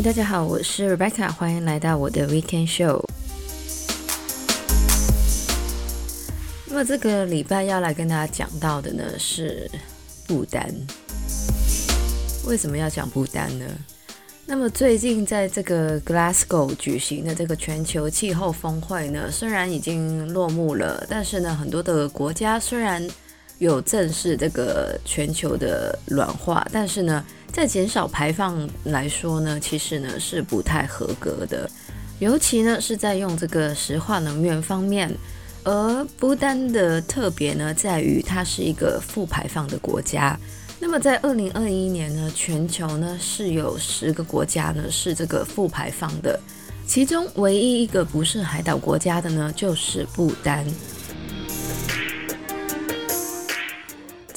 大家好，我是 Rebecca，欢迎来到我的 Weekend Show。那么这个礼拜要来跟大家讲到的呢是不丹。为什么要讲不丹呢？那么最近在这个 Glasgow 举行的这个全球气候峰会呢，虽然已经落幕了，但是呢，很多的国家虽然有正视这个全球的暖化，但是呢，在减少排放来说呢，其实呢是不太合格的，尤其呢是在用这个石化能源方面。而不丹的特别呢，在于它是一个负排放的国家。那么在二零二一年呢，全球呢是有十个国家呢是这个负排放的，其中唯一一个不是海岛国家的呢，就是不丹。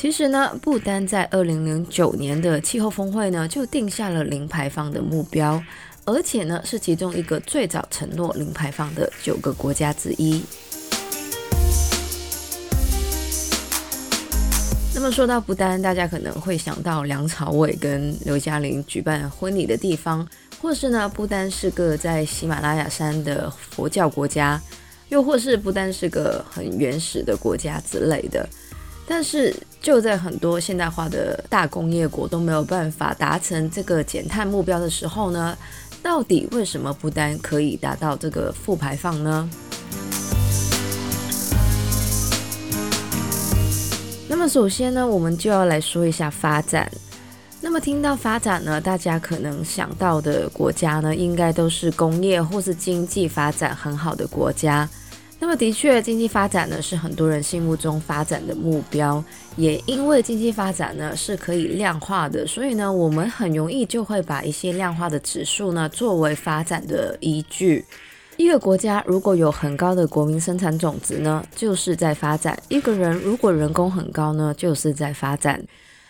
其实呢，不丹在二零零九年的气候峰会呢，就定下了零排放的目标，而且呢，是其中一个最早承诺零排放的九个国家之一。那么说到不丹，大家可能会想到梁朝伟跟刘嘉玲举办婚礼的地方，或是呢，不丹是个在喜马拉雅山的佛教国家，又或是不丹是个很原始的国家之类的。但是，就在很多现代化的大工业国都没有办法达成这个减碳目标的时候呢，到底为什么不单可以达到这个负排放呢？那么，首先呢，我们就要来说一下发展。那么，听到发展呢，大家可能想到的国家呢，应该都是工业或是经济发展很好的国家。那么的确，经济发展呢是很多人心目中发展的目标，也因为经济发展呢是可以量化的，所以呢我们很容易就会把一些量化的指数呢作为发展的依据。一个国家如果有很高的国民生产总值呢，就是在发展；一个人如果人工很高呢，就是在发展。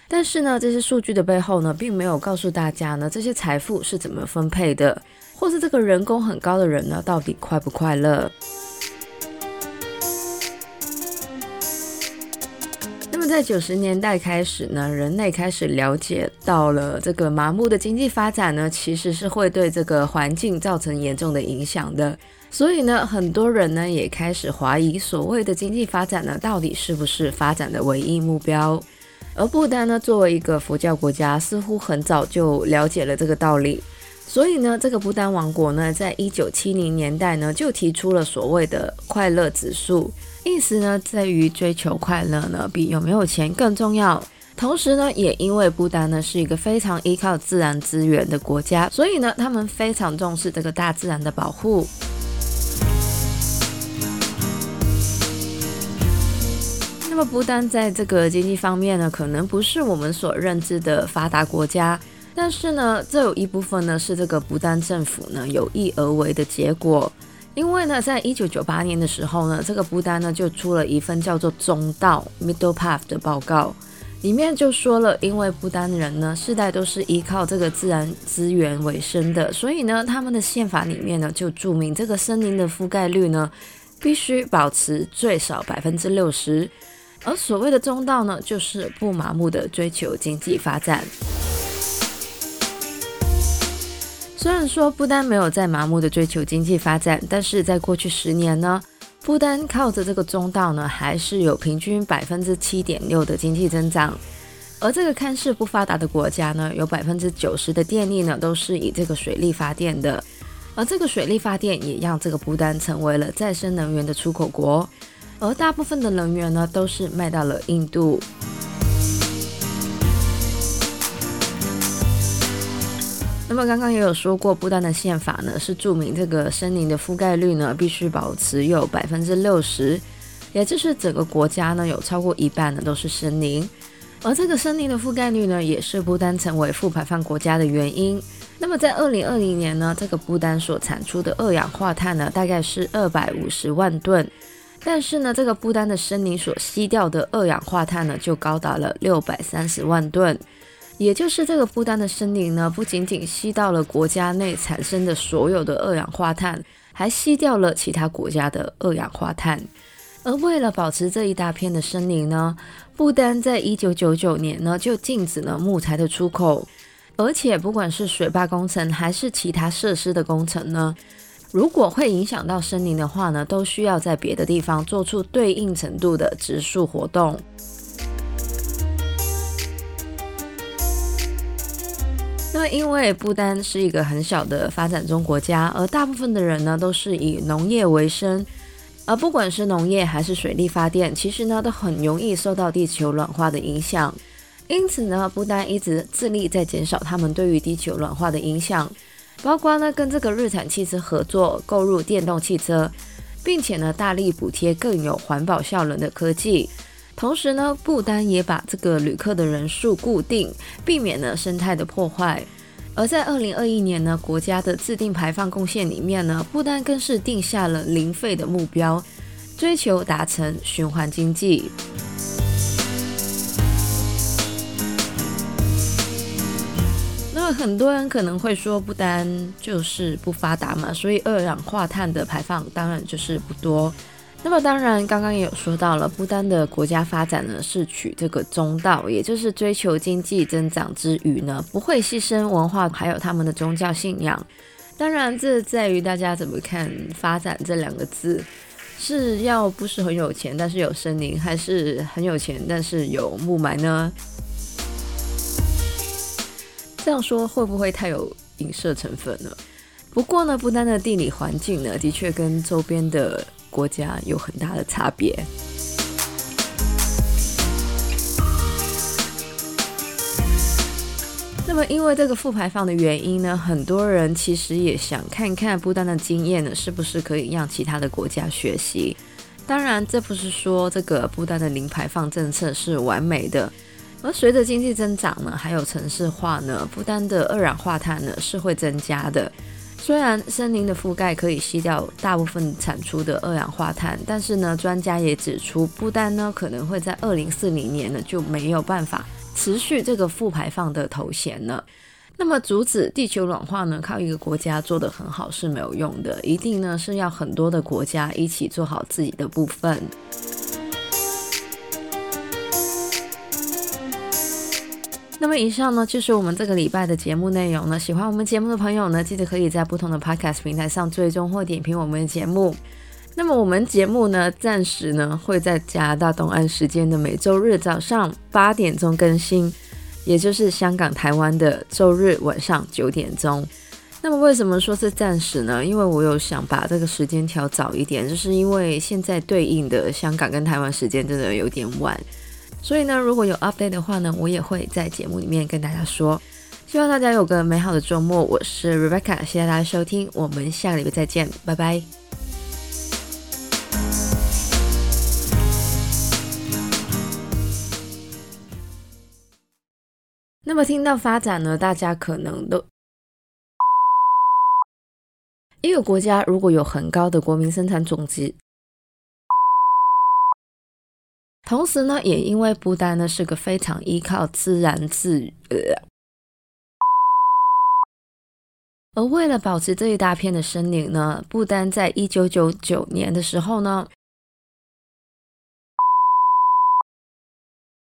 但是呢，这些数据的背后呢，并没有告诉大家呢这些财富是怎么分配的，或是这个人工很高的人呢到底快不快乐。在九十年代开始呢，人类开始了解到了这个麻木的经济发展呢，其实是会对这个环境造成严重的影响的。所以呢，很多人呢也开始怀疑所谓的经济发展呢，到底是不是发展的唯一目标？而不丹呢，作为一个佛教国家，似乎很早就了解了这个道理。所以呢，这个不丹王国呢，在一九七零年代呢，就提出了所谓的快乐指数。意思呢，在于追求快乐呢，比有没有钱更重要。同时呢，也因为不丹呢是一个非常依靠自然资源的国家，所以呢，他们非常重视这个大自然的保护。那么，不丹在这个经济方面呢，可能不是我们所认知的发达国家，但是呢，这有一部分呢是这个不丹政府呢有意而为的结果。因为呢，在一九九八年的时候呢，这个不丹呢就出了一份叫做“中道 ”（Middle Path） 的报告，里面就说了，因为不丹人呢世代都是依靠这个自然资源为生的，所以呢，他们的宪法里面呢就注明这个森林的覆盖率呢必须保持最少百分之六十，而所谓的中道呢，就是不麻木的追求经济发展。虽然说不丹没有在麻木的追求经济发展，但是在过去十年呢，不丹靠着这个中道呢，还是有平均百分之七点六的经济增长。而这个看似不发达的国家呢，有百分之九十的电力呢都是以这个水力发电的，而这个水力发电也让这个不丹成为了再生能源的出口国，而大部分的能源呢都是卖到了印度。那么刚刚也有说过，不丹的宪法呢是注明这个森林的覆盖率呢必须保持有百分之六十，也就是整个国家呢有超过一半呢都是森林，而这个森林的覆盖率呢也是不丹成为负排放国家的原因。那么在二零二零年呢，这个不丹所产出的二氧化碳呢大概是二百五十万吨，但是呢这个不丹的森林所吸掉的二氧化碳呢就高达了六百三十万吨。也就是这个不丹的森林呢，不仅仅吸到了国家内产生的所有的二氧化碳，还吸掉了其他国家的二氧化碳。而为了保持这一大片的森林呢，不丹在一九九九年呢就禁止了木材的出口。而且不管是水坝工程还是其他设施的工程呢，如果会影响到森林的话呢，都需要在别的地方做出对应程度的植树活动。那，因为不丹是一个很小的发展中国家，而大部分的人呢都是以农业为生，而不管是农业还是水力发电，其实呢都很容易受到地球暖化的影响。因此呢，不丹一直致力在减少他们对于地球暖化的影响。包括呢，跟这个日产汽车合作购入电动汽车，并且呢，大力补贴更有环保效能的科技。同时呢，不丹也把这个旅客的人数固定，避免了生态的破坏。而在二零二一年呢，国家的制定排放贡献里面呢，不丹更是定下了零废的目标，追求达成循环经济。那么很多人可能会说，不丹就是不发达嘛，所以二氧化碳的排放当然就是不多。那么当然，刚刚也有说到了，不丹的国家发展呢是取这个中道，也就是追求经济增长之余呢，不会牺牲文化还有他们的宗教信仰。当然，这在于大家怎么看“发展”这两个字，是要不是很有钱，但是有森林，还是很有钱，但是有雾霾呢？这样说会不会太有影射成分呢？不过呢，不丹的地理环境呢，的确跟周边的国家有很大的差别。那么，因为这个负排放的原因呢，很多人其实也想看看不丹的经验呢，是不是可以让其他的国家学习。当然，这不是说这个不丹的零排放政策是完美的。而随着经济增长呢，还有城市化呢，不丹的二氧化碳呢是会增加的。虽然森林的覆盖可以吸掉大部分产出的二氧化碳，但是呢，专家也指出，不丹呢可能会在二零四零年呢就没有办法持续这个负排放的头衔了。那么，阻止地球暖化呢，靠一个国家做得很好是没有用的，一定呢是要很多的国家一起做好自己的部分。那么以上呢，就是我们这个礼拜的节目内容呢。喜欢我们节目的朋友呢，记得可以在不同的 Podcast 平台上追踪或点评我们的节目。那么我们节目呢，暂时呢会在加拿大东岸时间的每周日早上八点钟更新，也就是香港、台湾的周日晚上九点钟。那么为什么说是暂时呢？因为我有想把这个时间调早一点，就是因为现在对应的香港跟台湾时间真的有点晚。所以呢，如果有 update 的话呢，我也会在节目里面跟大家说。希望大家有个美好的周末。我是 Rebecca，谢谢大家收听，我们下个礼拜再见，拜拜。那么听到发展呢，大家可能都一个国家如果有很高的国民生产总值。同时呢，也因为不丹呢是个非常依靠自然资源，而为了保持这一大片的森林呢，不丹在一九九九年的时候呢，